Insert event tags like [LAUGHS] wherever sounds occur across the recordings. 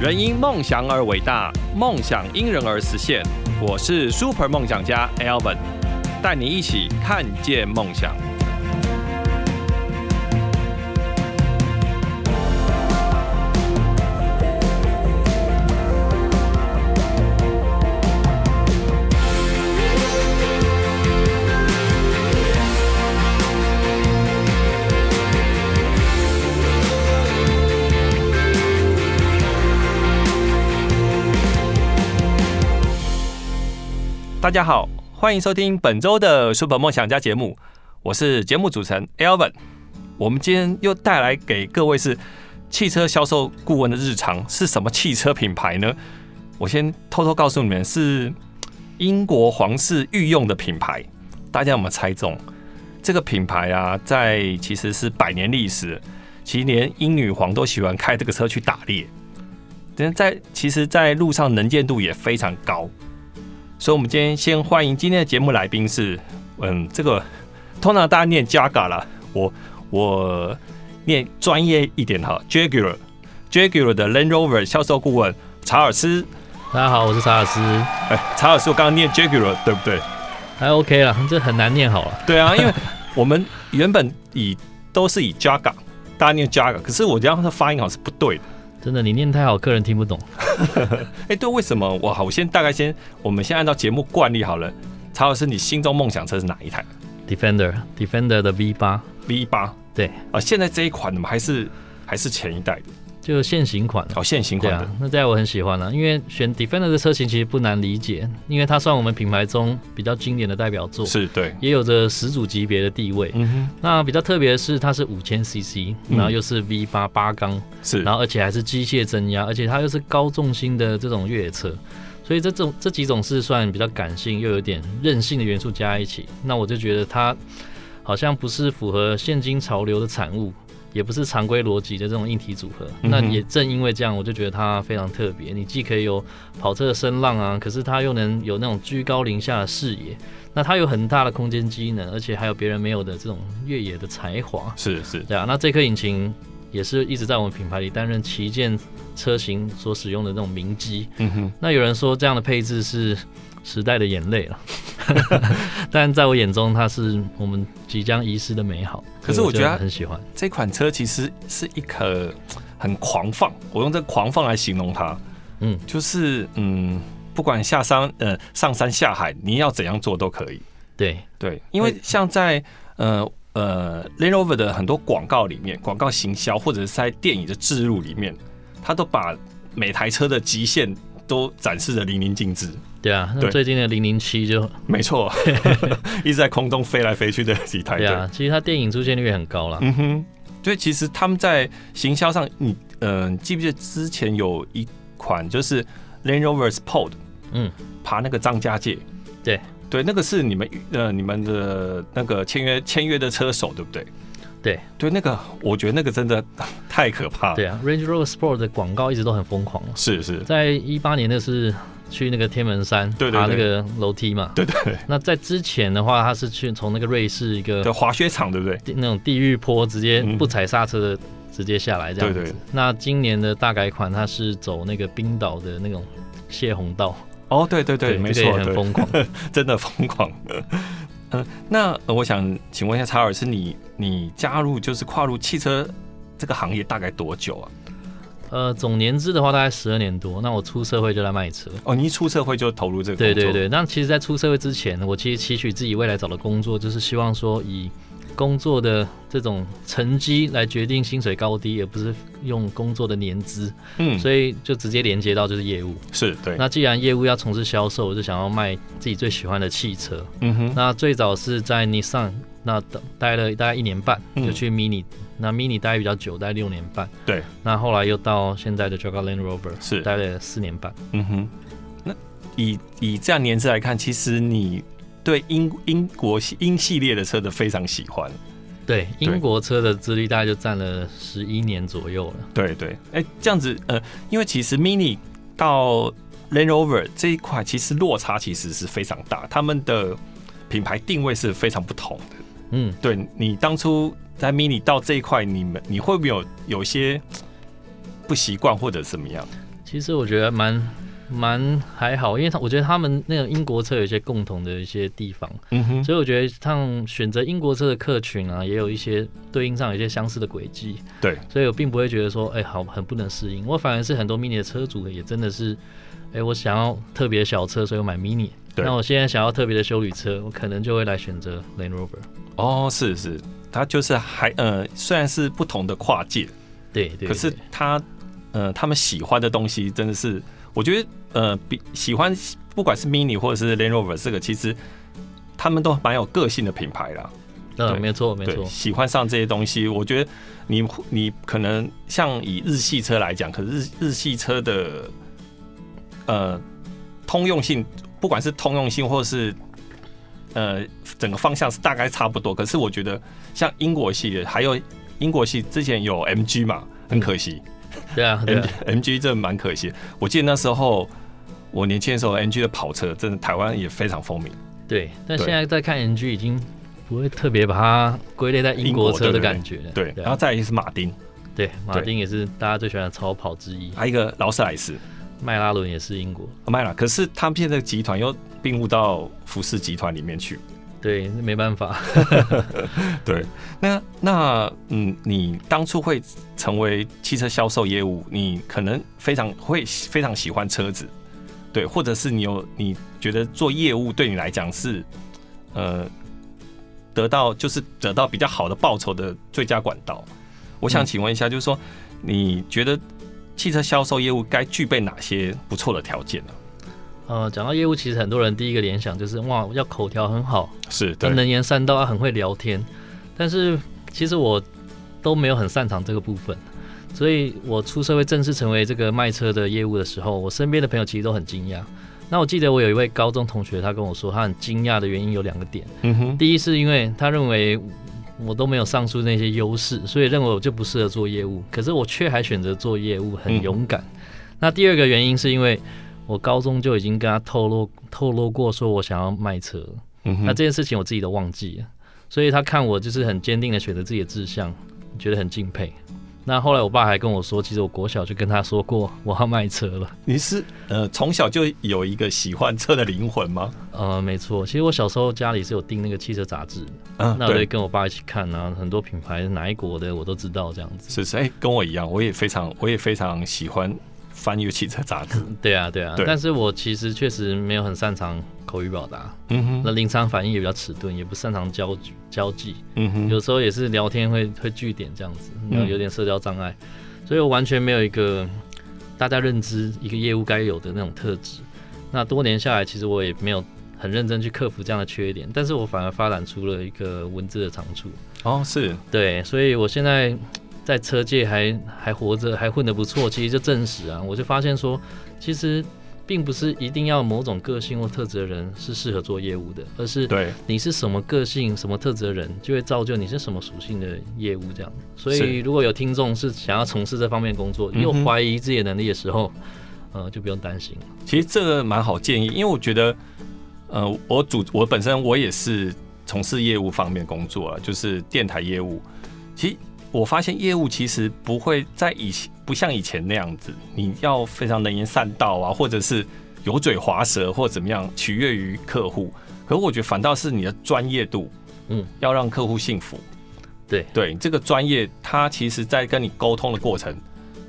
人因梦想而伟大，梦想因人而实现。我是 Super 梦想家 Alvin，带你一起看见梦想。大家好，欢迎收听本周的 Super 梦想家节目，我是节目主持人 Alven。我们今天又带来给各位是汽车销售顾问的日常，是什么汽车品牌呢？我先偷偷告诉你们，是英国皇室御用的品牌。大家有没有猜中？这个品牌啊，在其实是百年历史，其实连英女皇都喜欢开这个车去打猎。但在其实，在路上能见度也非常高。所以，我们今天先欢迎今天的节目来宾是，嗯，这个通常大家念 Jaguar 啦，我我念专业一点哈，Jaguar Jaguar 的 Land Rover 销售顾问查尔斯。大家好，我是查尔斯。哎、欸，查尔斯，我刚刚念 Jaguar 对不对？还 OK 啦，这很难念好了。对啊，因为我们原本以都是以 Jaguar，大家念 Jaguar，可是我这样的发音好像是不对的。真的，你念太好，客人听不懂。[LAUGHS] 哎，对，为什么？我好，我先大概先，我们先按照节目惯例好了。曹老师，你心中梦想车是哪一台？Defender，Defender 的 V 八，V 八。对啊、呃，现在这一款还是还是前一代的。就现行款哦，现行款的，啊、那这样我很喜欢啊，因为选 Defender 的车型其实不难理解，因为它算我们品牌中比较经典的代表作，是对，也有着始祖级别的地位。嗯哼，那比较特别的是，它是五千 CC，然后又是 V 八八缸，是，然后而且还是机械增压，而且它又是高重心的这种越野车，所以这种这几种是算比较感性又有点任性的元素加一起，那我就觉得它好像不是符合现今潮流的产物。也不是常规逻辑的这种硬体组合，那也正因为这样，我就觉得它非常特别。你既可以有跑车的声浪啊，可是它又能有那种居高临下的视野。那它有很大的空间机能，而且还有别人没有的这种越野的才华。是是，对啊。那这颗引擎也是一直在我们品牌里担任旗舰车型所使用的那种名机。嗯哼。那有人说这样的配置是时代的眼泪了。[LAUGHS] 但在我眼中，它是我们即将遗失的美好。可是我觉得很喜欢这款车，其实是一颗很狂放。我用这个狂放来形容它，嗯，就是嗯，不管下山呃上山下海，你要怎样做都可以。对对，因为像在呃呃 Land Rover 的很多广告里面，广告行销或者是在电影的置入里面，它都把每台车的极限都展示的淋漓尽致。对啊，那最近的零零七就没错，[LAUGHS] 一直在空中飞来飞去的几台。对啊，其实它电影出现率也很高了。嗯哼，所以其实他们在行销上，你嗯、呃，记不记得之前有一款就是 Land Rover Sport，嗯，爬那个张家界。对对，那个是你们呃你们的那个签约签约的车手，对不对？对对，那个我觉得那个真的太可怕了。对啊，Range Rover Sport 的广告一直都很疯狂。是是，在一八年那是。去那个天门山爬那个楼梯嘛？对对，对。那在之前的话，他是去从那个瑞士一个滑雪场，对不对？那种地狱坡，直接不踩刹车的直接下来这样子。对对。那今年的大改款，他是走那个冰岛的那种泄洪道。哦，对对对，没错，很疯狂，[LAUGHS] 真的疯狂。嗯，那我想请问一下查尔斯，你你加入就是跨入汽车这个行业大概多久啊？呃，总年资的话大概十二年多。那我出社会就来卖车。哦，你一出社会就投入这个工作？对对对。那其实，在出社会之前，我其实期许自己未来找的工作，就是希望说以工作的这种成绩来决定薪水高低，而不是用工作的年资。嗯。所以就直接连接到就是业务。是对。那既然业务要从事销售，我就想要卖自己最喜欢的汽车。嗯哼。那最早是在 Nissan，那待了大概一年半，就去 Mini。那 Mini 待比较久，待六年半。对，那后来又到现在的 Jaguar Land Rover，是待了四年半。嗯哼，那以以这样年资来看，其实你对英英国英系列的车的非常喜欢。对，英国车的资历大概就占了十一年左右了。对对，哎、欸，这样子呃，因为其实 Mini 到 Land Rover 这一块，其实落差其实是非常大，他们的品牌定位是非常不同的。嗯，对你当初。在 Mini 到这一块，你们你会不会有有些不习惯或者怎么样？其实我觉得蛮蛮还好，因为他我觉得他们那个英国车有一些共同的一些地方，嗯哼，所以我觉得像选择英国车的客群啊，也有一些对应上有一些相似的轨迹，对，所以我并不会觉得说，哎、欸，好很不能适应，我反而是很多 Mini 的车主也真的是，哎、欸，我想要特别小车，所以我买 Mini，对，那我现在想要特别的修旅车，我可能就会来选择 Land Rover。哦，是是，它就是还呃，虽然是不同的跨界，对对，可是它。呃，他们喜欢的东西真的是，我觉得呃，比喜欢不管是 Mini 或者是 Land Rover 这个，其实他们都蛮有个性的品牌啦。嗯，没错没错。喜欢上这些东西，我觉得你你可能像以日系车来讲，可是日日系车的呃通用性，不管是通用性或是呃整个方向是大概差不多。可是我觉得像英国系的，还有英国系之前有 MG 嘛，很可惜。嗯 [LAUGHS] 对啊，对啊，M G 真的蛮可惜。我记得那时候我年轻的时候，M G 的跑车真的台湾也非常风靡。对，但现在在看 M G 已经不会特别把它归类在英国车的感觉了。对，然后再一个是马丁，对，马丁也是大家最喜欢的超跑之一。还有一个劳斯莱斯，迈拉伦也是英国。迈拉，可是他们现在的集团又并入到福斯集团里面去。对，没办法。[LAUGHS] 对，那那嗯，你当初会成为汽车销售业务，你可能非常会非常喜欢车子，对，或者是你有你觉得做业务对你来讲是呃得到就是得到比较好的报酬的最佳管道。我想请问一下，就是说你觉得汽车销售业务该具备哪些不错的条件呢？呃，讲到业务，其实很多人第一个联想就是哇，要口条很好，是，能言善道，很会聊天。但是其实我都没有很擅长这个部分，所以我出社会正式成为这个卖车的业务的时候，我身边的朋友其实都很惊讶。那我记得我有一位高中同学，他跟我说，他很惊讶的原因有两个点。嗯哼，第一是因为他认为我都没有上述那些优势，所以认为我就不适合做业务。可是我却还选择做业务，很勇敢。嗯、那第二个原因是因为。我高中就已经跟他透露透露过，说我想要卖车。嗯哼，那这件事情我自己都忘记了，所以他看我就是很坚定的选择自己的志向，觉得很敬佩。那后来我爸还跟我说，其实我国小就跟他说过我要卖车了。你是呃从小就有一个喜欢车的灵魂吗？呃，没错，其实我小时候家里是有订那个汽车杂志，嗯，那我就跟我爸一起看啊，很多品牌哪一国的我都知道这样子。是是，哎、欸，跟我一样，我也非常我也非常喜欢。翻阅汽车杂志，对啊，对啊，对，但是我其实确实没有很擅长口语表达，嗯哼，那临场反应也比较迟钝，也不擅长交交际，嗯哼，有时候也是聊天会会据点这样子，然后有点社交障碍，所以我完全没有一个大家认知一个业务该有的那种特质。那多年下来，其实我也没有很认真去克服这样的缺点，但是我反而发展出了一个文字的长处。哦，是。对，所以我现在。在车界还还活着，还混得不错，其实就证实啊，我就发现说，其实并不是一定要某种个性或特质的人是适合做业务的，而是对你是什么个性、什么特质的人，就会造就你是什么属性的业务这样。所以如果有听众是想要从事这方面工作，又怀疑自己的能力的时候，呃，就不用担心。其实这个蛮好建议，因为我觉得，呃，我主我本身我也是从事业务方面工作啊，就是电台业务，其实。我发现业务其实不会在以前不像以前那样子，你要非常能言善道啊，或者是油嘴滑舌或怎么样取悦于客户。可是我觉得反倒是你的专业度，嗯，要让客户信服。对对，这个专业，他其实在跟你沟通的过程，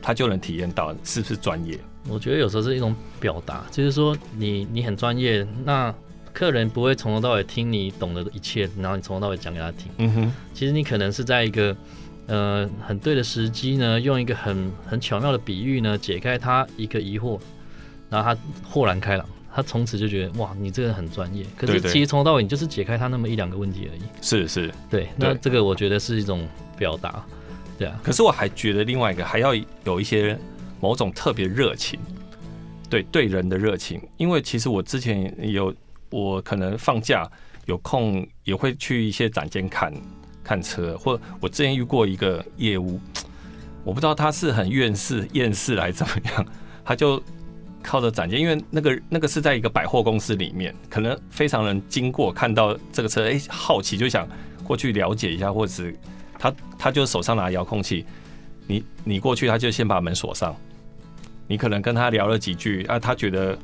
他就能体验到是不是专业。我觉得有时候是一种表达，就是说你你很专业，那客人不会从头到尾听你懂得的一切，然后你从头到尾讲给他听。嗯哼，其实你可能是在一个。呃，很对的时机呢，用一个很很巧妙的比喻呢，解开他一个疑惑，然后他豁然开朗，他从此就觉得哇，你这个人很专业。可是其实从头到尾，你就是解开他那么一两个问题而已。是是，对。那这个我觉得是一种表达，对啊。可是我还觉得另外一个还要有一些某种特别热情，对对人的热情，因为其实我之前有我可能放假有空也会去一些展间看。看车，或我之前遇过一个业务，[TSK] 我不知道他是很厌世厌世来怎么样，[LAUGHS] 他就靠着展间，因为那个那个是在一个百货公司里面，可能非常人经过看到这个车，哎、好奇就想过去了解一下，或者是他他就手上拿遥控器，你你过去他就先把门锁上，你可能跟他聊了几句啊，他觉得，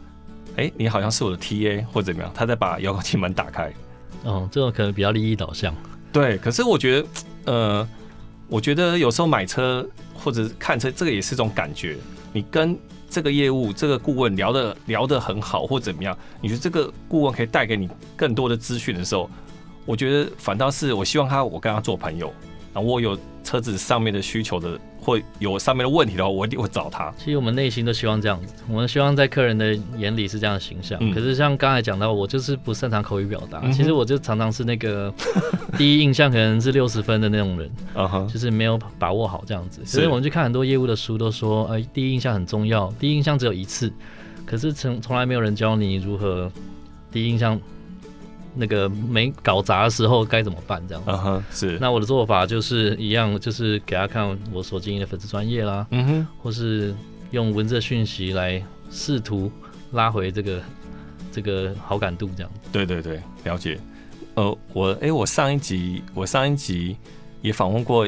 哎、你好像是我的 TA 或者怎么样，他再把遥控器门打开。嗯，这种可能比较利益导向。对，可是我觉得，呃，我觉得有时候买车或者看车，这个也是一种感觉。你跟这个业务、这个顾问聊的聊得很好，或怎么样，你觉得这个顾问可以带给你更多的资讯的时候，我觉得反倒是我希望他，我跟他做朋友，然后我有车子上面的需求的。会有上面的问题的话，我一定会找他。其实我们内心都希望这样子，我们希望在客人的眼里是这样的形象。嗯、可是像刚才讲到，我就是不擅长口语表达。嗯、其实我就常常是那个 [LAUGHS] 第一印象可能是六十分的那种人，就是没有把握好这样子。所以我们去看很多业务的书，都说，呃，第一印象很重要，第一印象只有一次。可是从从来没有人教你如何第一印象。那个没搞砸的时候该怎么办？这样子，uh huh, 是。那我的做法就是一样，就是给他看我所经营的粉丝专业啦，嗯哼，或是用文字讯息来试图拉回这个这个好感度，这样。对对对，了解。呃，我哎、欸，我上一集我上一集也访问过，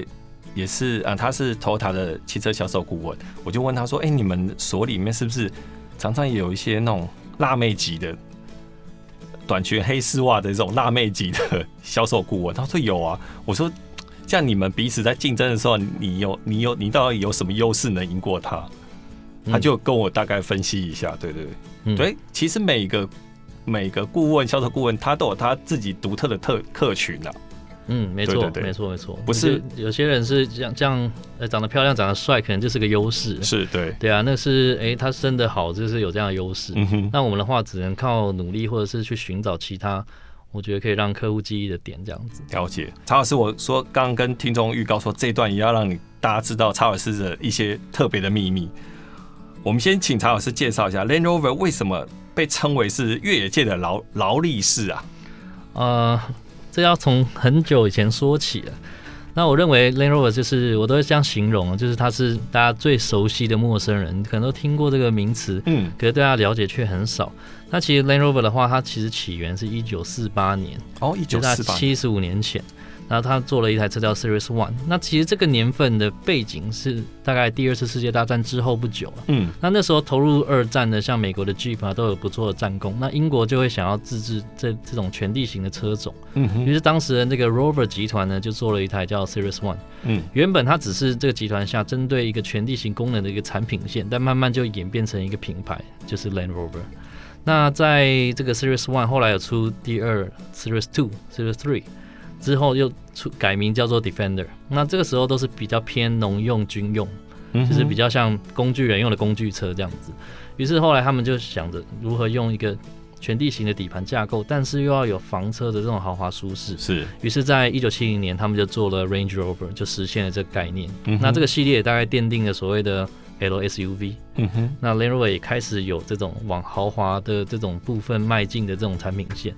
也是啊，他是 Toyota 的汽车销售顾问，我就问他说，哎、欸，你们所里面是不是常常也有一些那种辣妹级的？短裙黑丝袜的这种辣妹级的销售顾问，他说有啊。我说，像你们彼此在竞争的时候，你有你有你到底有什么优势能赢过他？他就跟我大概分析一下，对对对，嗯、对，其实每个每个顾问销售顾问他都有他自己独特的特客群的、啊。嗯，没错，没错，没错，不是有些人是这样这样，呃，长得漂亮，长得帅，可能就是个优势。是对，对啊，那是哎、欸，他生的好，就是有这样的优势。嗯哼，那我们的话，只能靠努力，或者是去寻找其他，我觉得可以让客户记忆的点，这样子。了解，查老师，我说刚刚跟听众预告说，这一段也要让你大家知道查老师的一些特别的秘密。我们先请查老师介绍一下 Land Rover 为什么被称为是越野界的劳劳力士啊？呃。这要从很久以前说起了。那我认为 Land Rover 就是我都会这样形容，就是它是大家最熟悉的陌生人，可能都听过这个名词，嗯，可是对他了解却很少。那其实 Land Rover 的话，它其实起源是一九四八年，哦，一九四八，七十五年前。然后他做了一台车叫 Series One，那其实这个年份的背景是大概第二次世界大战之后不久了。嗯，那那时候投入二战的，像美国的 Jeep 啊，都有不错的战功。那英国就会想要自制这这种全地形的车种。嗯哼，于是当时的那个 Rover 集团呢，就做了一台叫 Series One。嗯，原本它只是这个集团下针对一个全地形功能的一个产品线，但慢慢就演变成一个品牌，就是 Land Rover。那在这个 Series One 后来有出第二 Series Two、Series Three。之后又出改名叫做 Defender，那这个时候都是比较偏农用军用，就是比较像工具人用的工具车这样子。于是后来他们就想着如何用一个全地形的底盘架构，但是又要有房车的这种豪华舒适。是。于是，在一九七零年，他们就做了 Range Rover，就实现了这个概念。嗯、那这个系列也大概奠定了所谓的 LSUV。嗯哼。那 Land Rover 也开始有这种往豪华的这种部分迈进的这种产品线。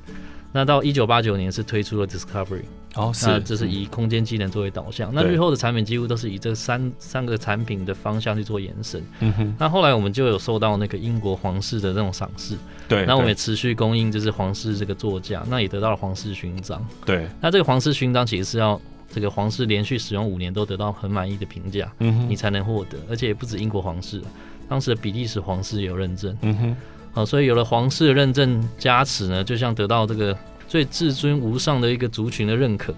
那到一九八九年是推出了 Discovery，哦，是，那这是以空间机能作为导向。嗯、那日后的产品几乎都是以这三三个产品的方向去做延伸。嗯哼。那后来我们就有受到那个英国皇室的这种赏识，对。那我们也持续供应就是皇室这个座驾，那也得到了皇室勋章。对。那这个皇室勋章其实是要这个皇室连续使用五年都得到很满意的评价，嗯哼，你才能获得。而且也不止英国皇室，当时的比利时皇室也有认证。嗯哼。好，所以有了皇室的认证加持呢，就像得到这个最至尊无上的一个族群的认可。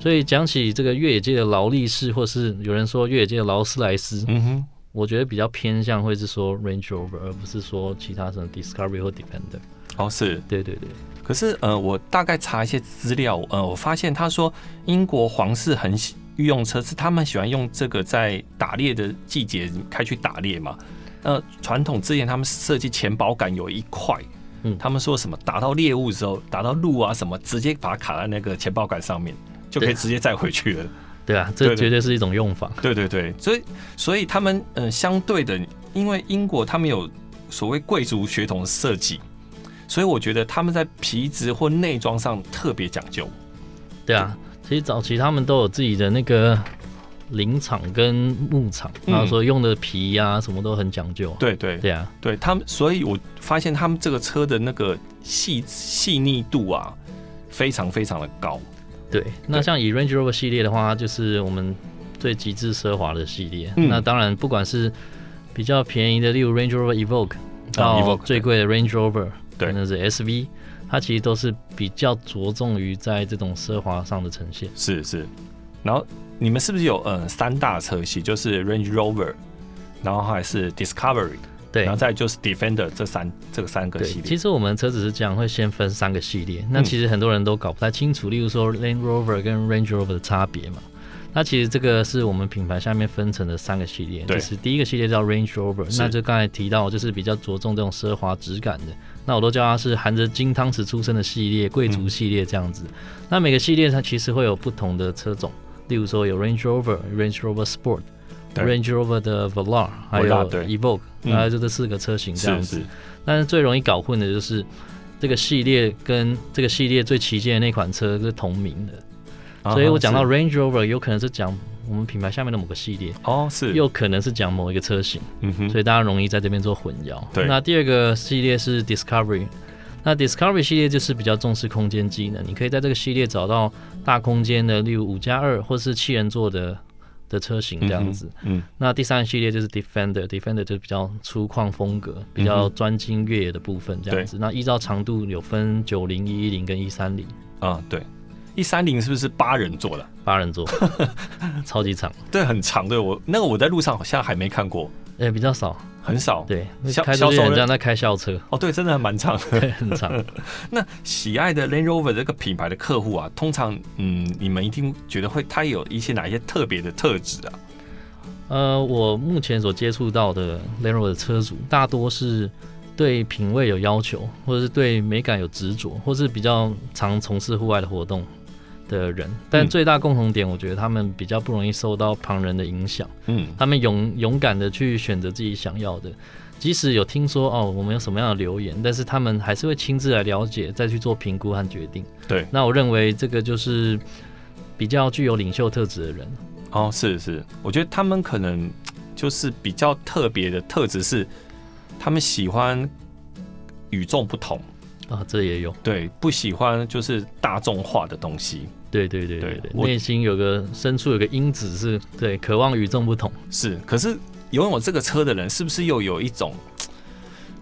所以讲起这个越野界的劳力士，或是有人说越野界的劳斯莱斯，嗯哼，我觉得比较偏向会是说 Range Rover，而不是说其他什么 Discovery 或 Defender。哦，是，对对对。可是呃，我大概查一些资料，呃，我发现他说英国皇室很喜御用车是他们喜欢用这个在打猎的季节开去打猎嘛。呃，传统之前他们设计前保杆有一块，嗯，他们说什么打到猎物的时候，打到鹿啊什么，直接把它卡在那个前保杆上面，就可以直接载回去了。[LAUGHS] 对啊，这绝对是一种用法。对对对，所以所以他们嗯、呃，相对的，因为英国他们有所谓贵族血统的设计，所以我觉得他们在皮质或内装上特别讲究。对啊，其实早期他们都有自己的那个。林场跟牧场，然后说用的皮呀、啊，什么都很讲究。对对对啊，对他们，所以我发现他们这个车的那个细细腻度啊，非常非常的高。对，那像以 Range Rover 系列的话，就是我们最极致奢华的系列。嗯、那当然，不管是比较便宜的，例如 Range Rover Evoque 到最贵的 Range Rover，对，那是 SV，它其实都是比较着重于在这种奢华上的呈现。是是，然后你们是不是有嗯三大车系，就是 Range Rover，然后还是 Discovery，对，然后再就是 Defender 这三这个三个系列。其实我们车子是这样，会先分三个系列。那其实很多人都搞不太清楚，嗯、例如说 Range Rover 跟 Range Rover 的差别嘛。那其实这个是我们品牌下面分成的三个系列，就是第一个系列叫 Range Rover，那就刚才提到就是比较着重这种奢华质感的，那我都叫它是含着金汤匙出生的系列，贵族系列这样子。嗯、那每个系列它其实会有不同的车种，例如说有 Range Rover、Range Rover Sport、Range Rover 的 Velar，还有 Evoque，大概就这四个车型这样子。是是，但是最容易搞混的就是这个系列跟这个系列最旗舰的那款车是同名的。所以我讲到 Range Rover，有可能是讲我们品牌下面的某个系列。哦，是，又可能是讲某一个车型，嗯哼，所以大家容易在这边做混淆。对，那第二个系列是 Discovery，那 Discovery 系列就是比较重视空间机能，你可以在这个系列找到大空间的，例如五加二或是七人座的的车型这样子。嗯，嗯，那第三个系列就是 Defender，Defender 就是比较粗犷风格，比较专精越野的部分这样子。那依照长度有分九零、一一零跟一三零。啊，对。一三零是不是八人座的？八人座，超级长。[LAUGHS] 对，很长。对，我那个我在路上好像还没看过，哎、欸，比较少，很少。对，开销售人在开校车。哦，对，真的还蛮长的，对，很长。[LAUGHS] 那喜爱的 Land Rover 这个品牌的客户啊，通常嗯，你们一定觉得会，它有一些哪一些特别的特质啊？呃，我目前所接触到的 Land Rover 的车主，大多是。对品味有要求，或者是对美感有执着，或是比较常从事户外的活动的人，但最大共同点，我觉得他们比较不容易受到旁人的影响。嗯，他们勇勇敢的去选择自己想要的，即使有听说哦，我们有什么样的留言，但是他们还是会亲自来了解，再去做评估和决定。对，那我认为这个就是比较具有领袖特质的人。哦，是是，我觉得他们可能就是比较特别的特质是。他们喜欢与众不同啊，这也有对，不喜欢就是大众化的东西。对对对对对，内心有个深处有个因子是对，渴望与众不同。是，可是拥有这个车的人，是不是又有一种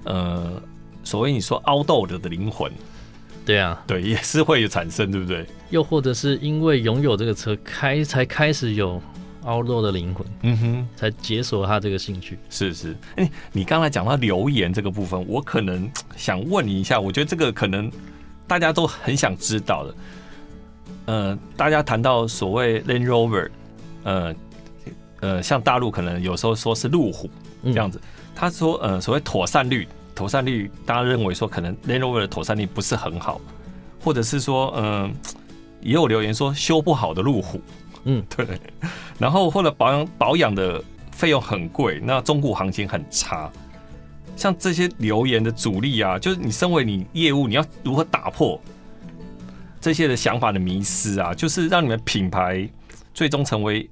呃，所谓你说 outdoor 的灵魂？对啊，对，也是会有产生，对不对？又或者是因为拥有这个车，开才开始有。Outdoor 的灵魂，嗯哼，才解锁他这个兴趣。是是，哎、欸，你刚才讲到留言这个部分，我可能 [TSK] 想问你一下，我觉得这个可能大家都很想知道的。呃，大家谈到所谓 Land Rover，呃呃，像大陆可能有时候说是路虎这样子，嗯、他说呃所谓妥善率，妥善率，大家认为说可能 Land Rover 的妥善率不是很好，或者是说嗯、呃，也有留言说修不好的路虎。嗯，对。然后或者保养保养的费用很贵，那中古行情很差。像这些留言的阻力啊，就是你身为你业务，你要如何打破这些的想法的迷失啊？就是让你们品牌最终成为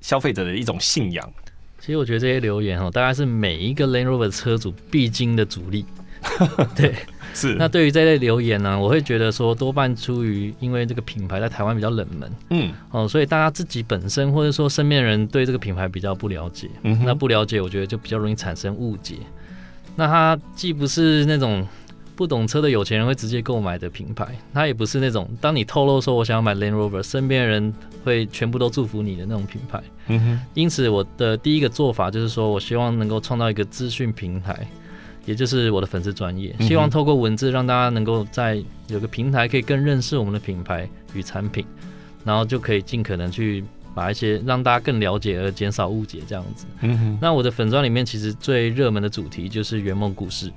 消费者的一种信仰。其实我觉得这些留言哦，大概是每一个 Land Rover 车主必经的阻力。[LAUGHS] 对。是，那对于这类留言呢、啊，我会觉得说多半出于因为这个品牌在台湾比较冷门，嗯，哦，所以大家自己本身或者说身边人对这个品牌比较不了解，嗯，那不了解，我觉得就比较容易产生误解。那它既不是那种不懂车的有钱人会直接购买的品牌，它也不是那种当你透露说我想要买 Land Rover，身边人会全部都祝福你的那种品牌。嗯哼，因此我的第一个做法就是说我希望能够创造一个资讯平台。也就是我的粉丝专业，希望透过文字让大家能够在有个平台可以更认识我们的品牌与产品，然后就可以尽可能去把一些让大家更了解而减少误解这样子。嗯哼。那我的粉专里面其实最热门的主题就是圆梦故事，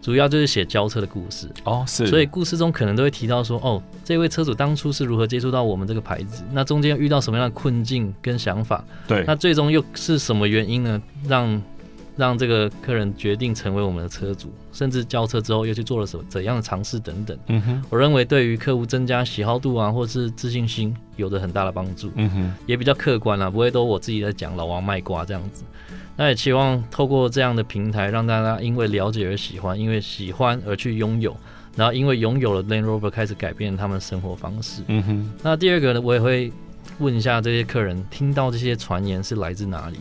主要就是写交车的故事。哦，是。所以故事中可能都会提到说，哦，这位车主当初是如何接触到我们这个牌子，那中间遇到什么样的困境跟想法？对。那最终又是什么原因呢？让让这个客人决定成为我们的车主，甚至交车之后又去做了什么怎样的尝试等等。嗯哼，我认为对于客户增加喜好度啊，或是自信心，有着很大的帮助。嗯哼，也比较客观啊，不会都我自己在讲老王卖瓜这样子。那也期望透过这样的平台，让大家因为了解而喜欢，因为喜欢而去拥有，然后因为拥有了 Land Rover 开始改变他们生活方式。嗯哼，那第二个呢，我也会问一下这些客人，听到这些传言是来自哪里？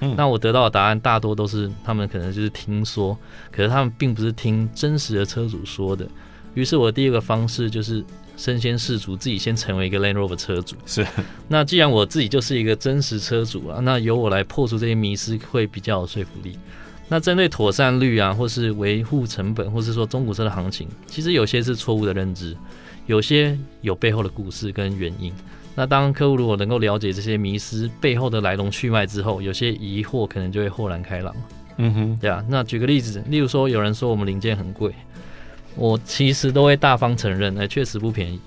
嗯，那我得到的答案大多都是他们可能就是听说，可是他们并不是听真实的车主说的。于是我第一个方式就是身先士卒，自己先成为一个 Land Rover 车主。是，那既然我自己就是一个真实车主啊，那由我来破除这些迷思会比较有说服力。那针对妥善率啊，或是维护成本，或是说中古车的行情，其实有些是错误的认知，有些有背后的故事跟原因。那当客户如果能够了解这些迷失背后的来龙去脉之后，有些疑惑可能就会豁然开朗。嗯哼，对啊。那举个例子，例如说有人说我们零件很贵，我其实都会大方承认，哎，确实不便宜，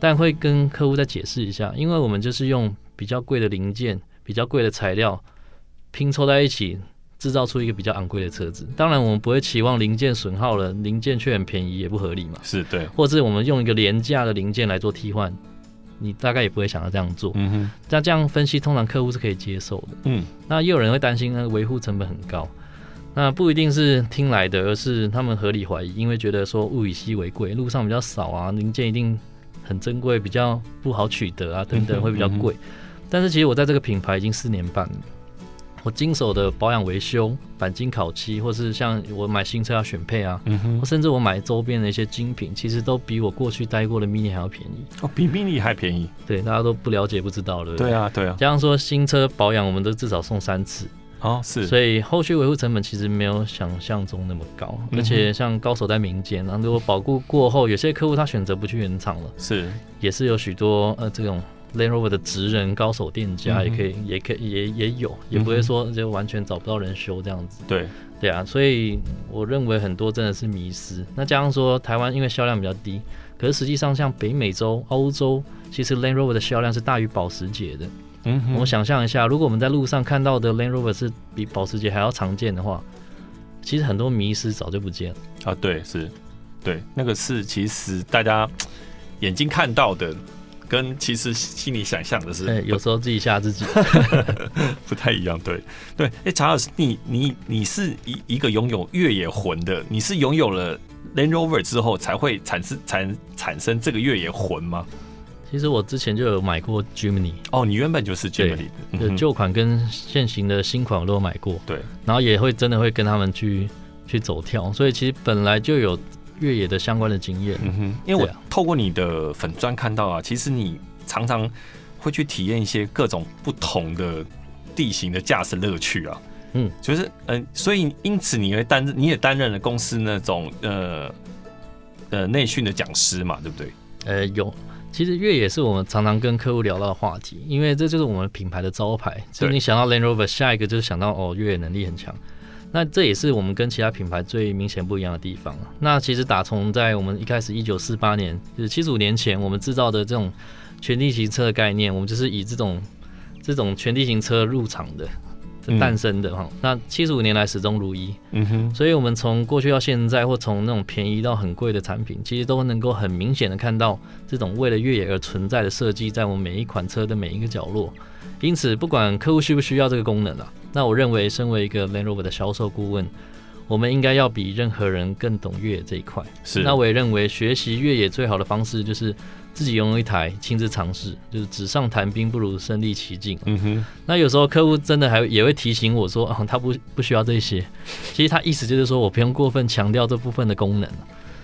但会跟客户再解释一下，因为我们就是用比较贵的零件、比较贵的材料拼凑在一起，制造出一个比较昂贵的车子。当然，我们不会期望零件损耗了，零件却很便宜，也不合理嘛。是对，或者是我们用一个廉价的零件来做替换。你大概也不会想要这样做，嗯哼。那这样分析，通常客户是可以接受的，嗯。那也有人会担心，那个维护成本很高。那不一定是听来的，而是他们合理怀疑，因为觉得说物以稀为贵，路上比较少啊，零件一定很珍贵，比较不好取得啊，等等会比较贵。但是其实我在这个品牌已经四年半了。我经手的保养维修、钣金烤漆，或是像我买新车要选配啊，甚至我买周边的一些精品，其实都比我过去待过的 Mini 还要便宜哦，比 Mini 还便宜。对，大家都不了解不知道了。对啊，对啊。加上说新车保养，我们都至少送三次哦，是。所以后续维护成本其实没有想象中那么高，嗯，而且像高手在民间，然后如果保固过后，有些客户他选择不去原厂了，是，也是有许多呃这种。Land Rover 的职人高手店家也可以，嗯、也可以，也也有，也不会说就完全找不到人修这样子。对，对啊，所以我认为很多真的是迷失。那加上说台湾因为销量比较低，可是实际上像北美洲、欧洲，其实 Land Rover 的销量是大于保时捷的。嗯，我们想象一下，如果我们在路上看到的 Land Rover 是比保时捷还要常见的话，其实很多迷失早就不见了。啊，对，是，对，那个是其实大家眼睛看到的。跟其实心里想象的是，有时候自己吓自己，[LAUGHS] 不太一样。对对，哎、欸，查尔斯，你你你是一一个拥有越野魂的，你是拥有了 Land Rover 之后才会产生产产生这个越野魂吗？其实我之前就有买过 Jimny 哦，你原本就是 Jimny 的，旧款跟现行的新款我都有买过，对，然后也会真的会跟他们去去走跳，所以其实本来就有。越野的相关的经验，嗯哼，因为我透过你的粉砖看到啊，其实你常常会去体验一些各种不同的地形的驾驶乐趣啊，嗯，就是嗯、呃，所以因此你会担任，你也担任了公司那种呃呃内训的讲师嘛，对不对？呃，有，其实越野是我们常常跟客户聊到的话题，因为这就是我们品牌的招牌，所以你想到 Land Rover，下一个就是想到哦，越野能力很强。那这也是我们跟其他品牌最明显不一样的地方。那其实打从在我们一开始一九四八年，就是七十五年前，我们制造的这种全地形车的概念，我们就是以这种这种全地形车入场的诞生的哈、嗯。那七十五年来始终如一。嗯哼。所以我们从过去到现在，或从那种便宜到很贵的产品，其实都能够很明显的看到这种为了越野而存在的设计，在我们每一款车的每一个角落。因此，不管客户需不需要这个功能啊，那我认为，身为一个 Land Rover 的销售顾问，我们应该要比任何人更懂越野这一块。是。那我也认为，学习越野最好的方式就是自己拥有一台，亲自尝试。就是纸上谈兵不如身历其境。嗯哼。那有时候客户真的还也会提醒我说，啊，他不不需要这些。其实他意思就是说我不用过分强调这部分的功能。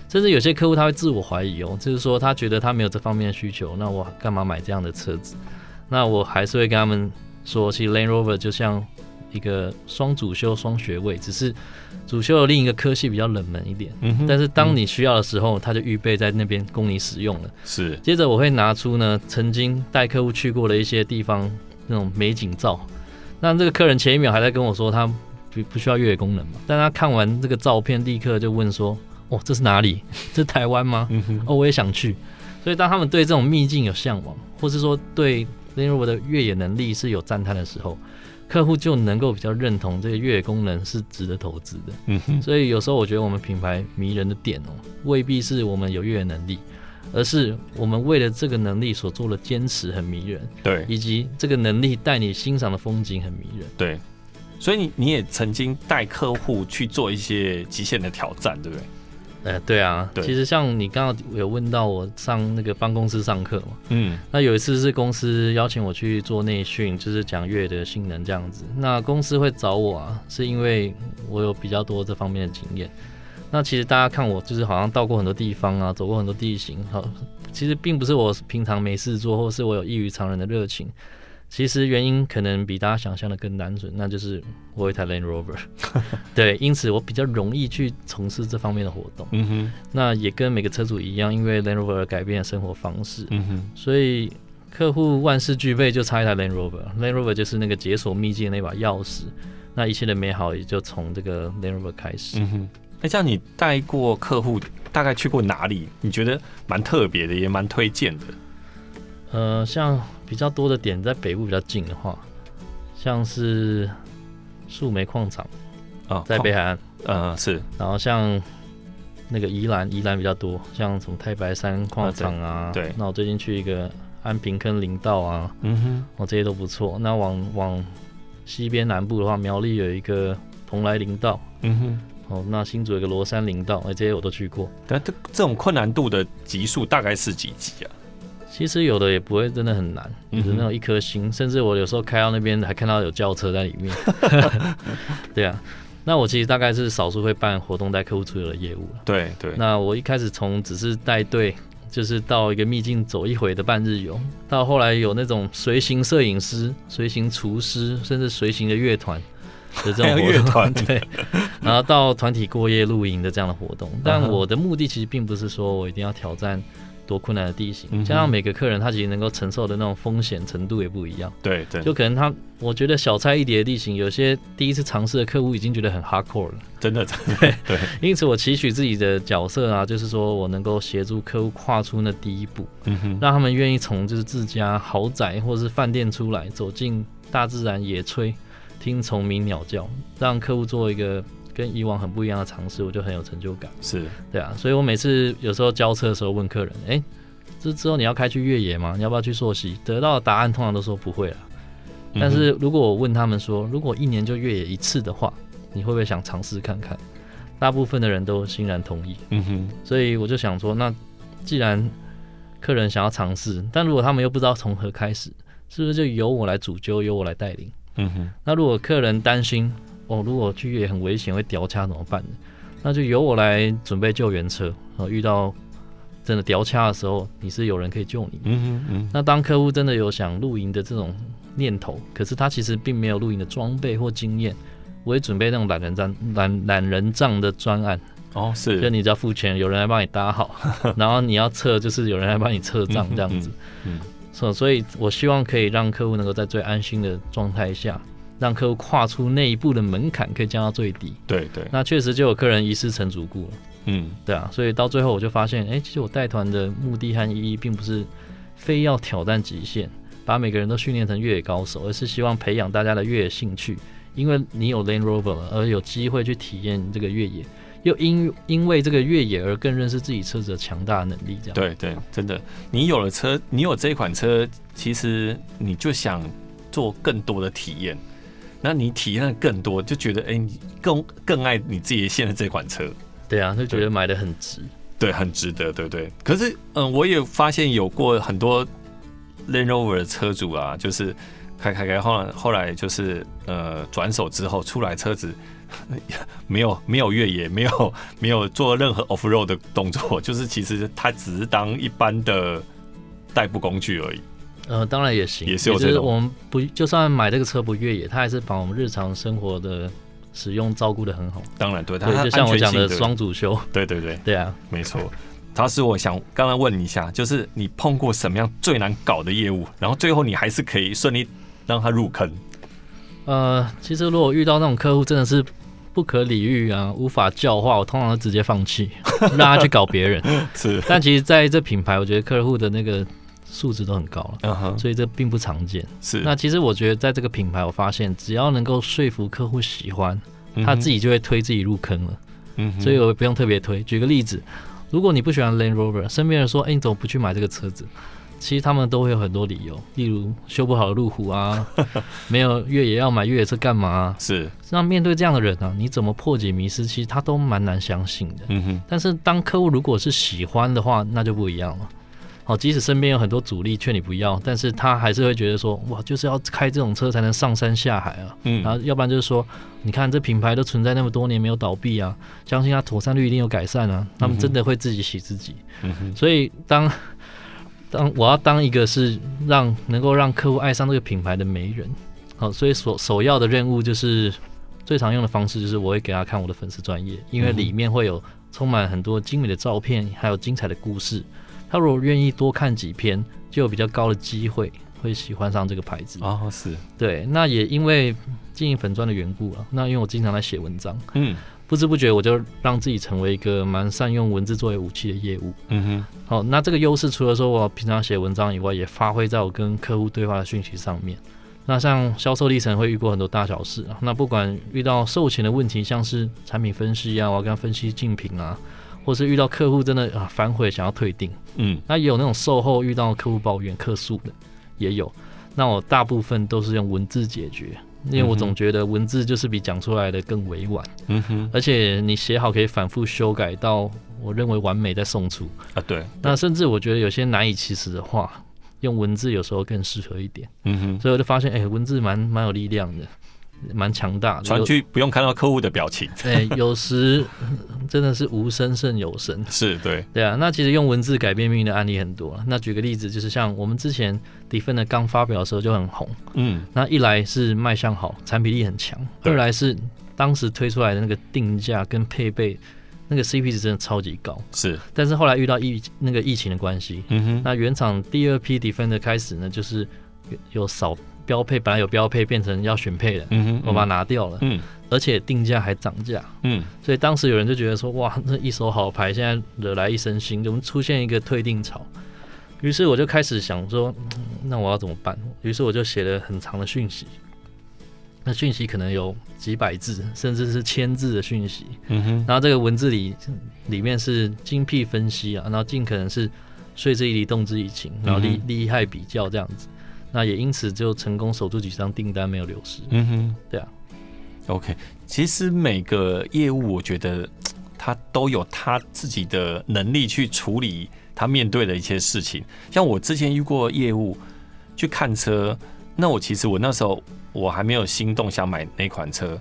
甚至有些客户他会自我怀疑哦，就是说他觉得他没有这方面的需求，那我干嘛买这样的车子？那我还是会跟他们说，其实 Land Rover 就像一个双主修双学位，只是主修的另一个科系比较冷门一点。嗯哼。但是当你需要的时候，他就预备在那边供你使用了。是。接着我会拿出呢，曾经带客户去过的一些地方那种美景照。那这个客人前一秒还在跟我说他不不需要越野功能嘛，但他看完这个照片，立刻就问说：“哦，这是哪里？[LAUGHS] 这是台湾吗？”嗯哼。哦，我也想去。所以当他们对这种秘境有向往，或是说对 Land Rover 的越野能力是有赞叹的时候，客户就能够比较认同这个越野功能是值得投资的。嗯哼，所以有时候我觉得我们品牌迷人的点哦，未必是我们有越野能力，而是我们为了这个能力所做的坚持很迷人。对，以及这个能力带你欣赏的风景很迷人。对，所以你你也曾经带客户去做一些极限的挑战，对不对？呃，对啊，对，其实像你刚刚有问到我上那个帮公司上课嘛，嗯，那有一次是公司邀请我去做内训，就是讲越野的性能这样子。那公司会找我啊，是因为我有比较多这方面的经验。那其实大家看我就是好像到过很多地方啊，走过很多地形，好，其实并不是我平常没事做，或是我有异于常人的热情。其实原因可能比大家想象的更单纯，那就是我有一台 Land Rover，[LAUGHS] 对，因此我比较容易去从事这方面的活动。嗯哼，那也跟每个车主一样，因为 Land Rover 而改变了生活方式。嗯哼，所以客户万事俱备，就差一台 Land Rover，Land Rover 就是那个解锁秘境的那把钥匙。那一切的美好也就从这个 Land Rover 开始。嗯哼，那像你带过客户，大概去过哪里？你觉得蛮特别的，也蛮推荐的。呃，像比较多的点在北部比较近的话，像是树莓矿场啊，在北海岸，呃是，然后像那个宜兰，宜兰比较多，像什么太白山矿场啊，啊对，那我最近去一个安平坑林道啊，嗯哼，我这些都不错。那往往西边南部的话，苗栗有一个蓬莱林道，嗯哼，哦，那新竹有一个罗山林道，哎，这些我都去过。但这这种困难度的级数大概是几级啊？其实有的也不会真的很难，就是那种一颗星，甚至我有时候开到那边还看到有轿车在里面。[LAUGHS] 对啊，那我其实大概是少数会办活动带客户出游的业务了。对对。那我一开始从只是带队，就是到一个秘境走一回的半日游，到后来有那种随行摄影师、随行厨师，甚至随行的乐团的这种 [LAUGHS] 乐团。[LAUGHS] 对。然后到团体过夜露营的这样的活动，但我的目的其实并不是说我一定要挑战。多困难的地形，加上每个客人他其实能够承受的那种风险程度也不一样。对对，就可能他，我觉得小菜一碟的地形，有些第一次尝试的客户已经觉得很 hardcore 了。真的，真的，[LAUGHS] 对对。因此，我期许自己的角色啊，就是说我能够协助客户跨出那第一步，嗯哼，让他们愿意从就是自家豪宅或者是饭店出来，走进大自然野炊，听虫鸣鸟叫，让客户做一个。跟以往很不一样的尝试，我就很有成就感。是对啊，所以我每次有时候交车的时候问客人：“哎、欸，这之后你要开去越野吗？你要不要去溯溪？”得到的答案通常都说不会了。但是如果我问他们说：“如果一年就越野一次的话，你会不会想尝试看看？”大部分的人都欣然同意。嗯哼。所以我就想说，那既然客人想要尝试，但如果他们又不知道从何开始，是不是就由我来主揪，由我来带领？嗯哼。那如果客人担心，哦，如果去越野很危险，会掉卡怎么办？那就由我来准备救援车。哦，遇到真的掉卡的时候，你是有人可以救你。嗯嗯嗯。那当客户真的有想露营的这种念头，可是他其实并没有露营的装备或经验，我也准备那种懒人帐、懒懒人帐的专案。哦，是。就你只要付钱，有人来帮你搭好，[LAUGHS] 然后你要测，就是有人来帮你测帐这样子。嗯。所、嗯、所以，我希望可以让客户能够在最安心的状态下。让客户跨出那一步的门槛可以降到最低。对对，那确实就有客人一失成主顾了。嗯，对啊，所以到最后我就发现，哎、欸，其实我带团的目的和意义并不是非要挑战极限，把每个人都训练成越野高手，而是希望培养大家的越野兴趣。因为你有 Land Rover 而有机会去体验这个越野，又因因为这个越野而更认识自己车子的强大能力。这样对对，真的，你有了车，你有这款车，其实你就想做更多的体验。那你体验的更多，就觉得哎、欸，你更更爱你自己现在这款车。对啊，就觉得买的很值。对，很值得，对不对？可是，嗯，我也发现有过很多 Land Rover 的车主啊，就是开开开，后来后来就是呃转手之后出来车子 [LAUGHS] 没有没有越野，没有没有做任何 [LAUGHS] off road 的动作，[LAUGHS] 就是其实它只是当一般的代步工具而已。呃，当然也行，也是有这种。我们不就算买这个车不越野，它还是把我们日常生活的使用照顾的很好。当然对，它，就像我讲的双主修。对对对，[LAUGHS] 对啊，没错。他是我想刚刚问你一下，就是你碰过什么样最难搞的业务，然后最后你还是可以顺利让他入坑。呃，其实如果遇到那种客户真的是不可理喻啊，无法教化，我通常都直接放弃，[LAUGHS] 让他去搞别人。[LAUGHS] 是，但其实在这品牌，我觉得客户的那个。素质都很高了，uh-huh. 所以这并不常见。是，那其实我觉得在这个品牌，我发现只要能够说服客户喜欢，他自己就会推自己入坑了。嗯，所以我不用特别推。举个例子，如果你不喜欢 Land Rover，身边人说：“哎、欸，你怎么不去买这个车子？”其实他们都会有很多理由，例如修不好的路虎啊，[LAUGHS] 没有越野要买越野车干嘛啊？是。那面对这样的人啊，你怎么破解迷思？其实他都蛮难相信的。嗯哼。但是当客户如果是喜欢的话，那就不一样了。好，即使身边有很多阻力劝你不要，但是他还是会觉得说，哇，就是要开这种车才能上山下海啊。嗯。然后要不然就是说，你看这品牌都存在那么多年没有倒闭啊，相信它妥善率一定有改善啊。他们真的会自己洗自己。嗯哼。所以当当我要当一个是让能够让客户爱上这个品牌的媒人，好，所以首首要的任务就是最常用的方式就是我会给他看我的粉丝专业，因为里面会有充满很多精美的照片，还有精彩的故事。他如果愿意多看几篇，就有比较高的机会会喜欢上这个牌子哦。是对，那也因为经营粉砖的缘故啊，那因为我经常在写文章，嗯，不知不觉我就让自己成为一个蛮善用文字作为武器的业务，嗯哼。好，那这个优势除了说我平常写文章以外，也发挥在我跟客户对话的讯息上面。那像销售历程会遇过很多大小事啊，那不管遇到售前的问题，像是产品分析啊，我要跟他分析竞品啊。或是遇到客户真的啊反悔想要退订，嗯，那也有那种售后遇到客户抱怨客诉的，也有。那我大部分都是用文字解决，因为我总觉得文字就是比讲出来的更委婉，嗯哼，而且你写好可以反复修改到我认为完美再送出啊。对，那甚至我觉得有些难以启齿的话，用文字有时候更适合一点，嗯哼。所以我就发现，哎、欸，文字蛮蛮有力量的。蛮强大的，传去不用看到客户的表情。对，有时 [LAUGHS] 真的是无声胜有声。是，对，对啊。那其实用文字改变命运的案例很多。那举个例子，就是像我们之前 Defender 刚发表的时候就很红。嗯。那一来是卖相好，产品力很强；二来是当时推出来的那个定价跟配备，那个 CP 值真的超级高。是。但是后来遇到疫那个疫情的关系，嗯哼。那原厂第二批 Defender 开始呢，就是有少。标配本来有标配，变成要选配的，嗯哼，我把它拿掉了，嗯，而且定价还涨价，嗯，所以当时有人就觉得说，哇，[LAUGHS] 那一手好牌，现在惹来一身腥，怎么出现一个退订潮？于是我就开始想说，[TSK] 那我要怎么办？于是我就写了很长的讯息，那讯息可能有几百字，甚至是千字的讯息，嗯哼，然后这个文字里里面是精辟分析啊，然后尽可能是说之以理，动之以情，然后利利害比较这样子。那也因此就成功守住几张订单，没有流失。嗯哼，对啊。OK，其实每个业务，我觉得他都有他自己的能力去处理他面对的一些事情。像我之前遇过业务去看车，那我其实我那时候我还没有心动想买那款车。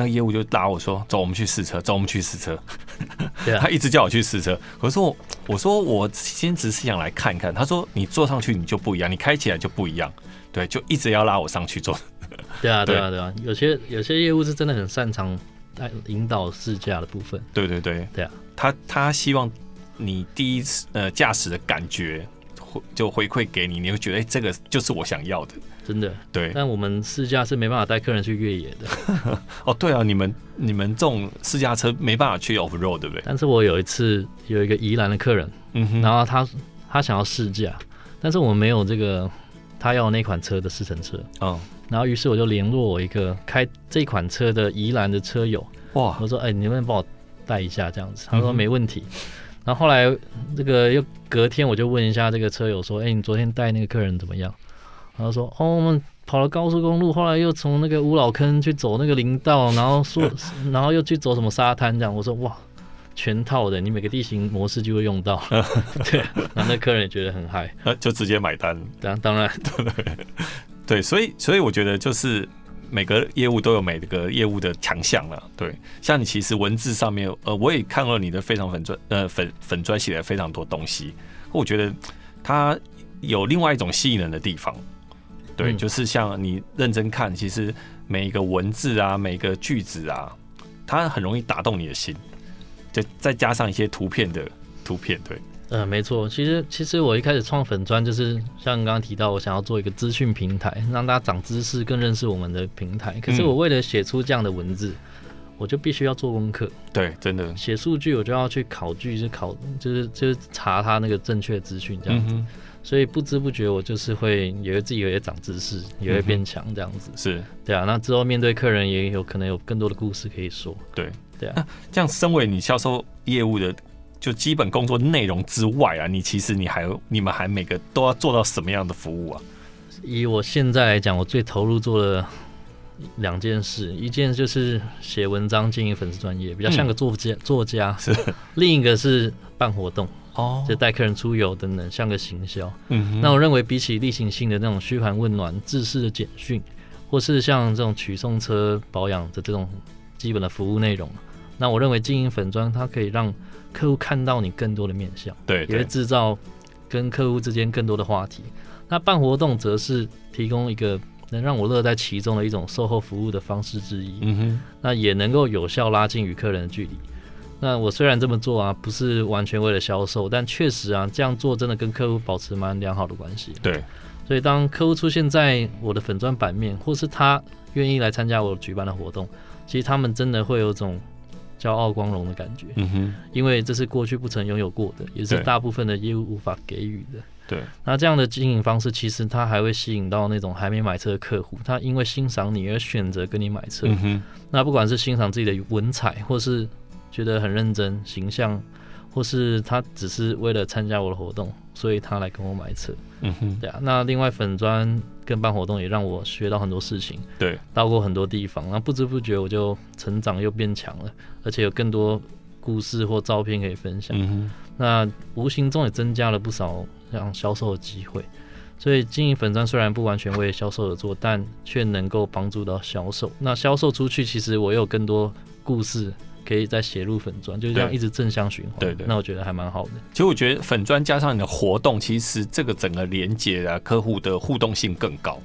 那业务就拉我说：“走，我们去试车。走，我们去试车。[LAUGHS] 对啊” [LAUGHS] 他一直叫我去试车。我说：“我说我先只是想来看看。”他说：“你坐上去你就不一样，你开起来就不一样。”对，就一直要拉我上去坐。[LAUGHS] 对啊，对啊，对啊。有些有些业务是真的很擅长带引导试驾的部分。对对对，对啊。他他希望你第一次呃驾驶的感觉回就回馈给你，你会觉得哎、欸，这个就是我想要的。真的对，但我们试驾是没办法带客人去越野的。[LAUGHS] 哦，对啊，你们你们这种试驾车没办法去 off road，对不对？但是我有一次有一个宜兰的客人，嗯哼，然后他他想要试驾，但是我们没有这个他要那款车的试乘车，哦，然后于是我就联络我一个开这款车的宜兰的车友，哇，我说哎，你能不能帮我带一下这样子？他说没问题。嗯、然后后来这个又隔天我就问一下这个车友说，哎，你昨天带那个客人怎么样？然后说哦，我们跑了高速公路，后来又从那个五老坑去走那个林道，然后说，[LAUGHS] 然后又去走什么沙滩这样。我说哇，全套的，你每个地形模式就会用到。[LAUGHS] 对，然后那客人也觉得很嗨，就直接买单。当当然，对 [LAUGHS] 对，所以所以我觉得就是每个业务都有每个业务的强项了。对，像你其实文字上面，呃，我也看了你的非常粉专，呃，粉粉专写了非常多东西，我觉得它有另外一种吸引人的地方。对，就是像你认真看，其实每一个文字啊，每一个句子啊，它很容易打动你的心。就再加上一些图片的图片，对，嗯、呃，没错。其实，其实我一开始创粉专，就是像刚刚提到，我想要做一个资讯平台，让大家长知识，更认识我们的平台。可是，我为了写出这样的文字，嗯、我就必须要做功课。对，真的写数据，我就要去考据，就考，就是就是查他那个正确资讯这样子。嗯所以不知不觉，我就是会也会自己也会长知识，也会变强这样子。是，对啊。那之后面对客人，也有可能有更多的故事可以说。对，对啊。这样，身为你销售业务的就基本工作内容之外啊，你其实你还你们还每个都要做到什么样的服务啊？以我现在来讲，我最投入做的两件事，一件就是写文章经营粉丝专业，比较像个作家、嗯、作家；[LAUGHS] 是。另一个是办活动哦，就带客人出游等等，像个行销。嗯，那我认为比起例行性的那种嘘寒问暖、制式的简讯，或是像这种取送车保养的这种基本的服务内容，那我认为经营粉砖它可以让客户看到你更多的面相，对，对，也会制造跟客户之间更多的话题。那办活动则是提供一个能让我乐在其中的一种售后服务的方式之一。嗯哼，那也能够有效拉近与客人的距离。那我虽然这么做啊，不是完全为了销售，但确实啊，这样做真的跟客户保持蛮良好的关系。对，所以当客户出现在我的粉砖版面，或是他愿意来参加我举办的活动，其实他们真的会有种骄傲光荣的感觉。嗯哼，因为这是过去不曾拥有过的，也是大部分的业务无法给予的。对，那这样的经营方式，其实他还会吸引到那种还没买车的客户，他因为欣赏你而选择跟你买车。嗯、那不管是欣赏自己的文采，或是觉得很认真形象，或是他只是为了参加我的活动，所以他来跟我买车。嗯哼，对啊。那另外粉砖跟办活动也让我学到很多事情，对，到过很多地方，那不知不觉我就成长又变强了，而且有更多故事或照片可以分享。嗯那无形中也增加了不少像销售的机会，所以经营粉砖虽然不完全为销售而做，但却能够帮助到销售。那销售出去，其实我有更多故事可以再写入粉砖，就这样一直正向循环。对对，那我觉得还蛮好的。其实我觉得粉砖加上你的活动，其实这个整个连接啊，客户的互动性更高。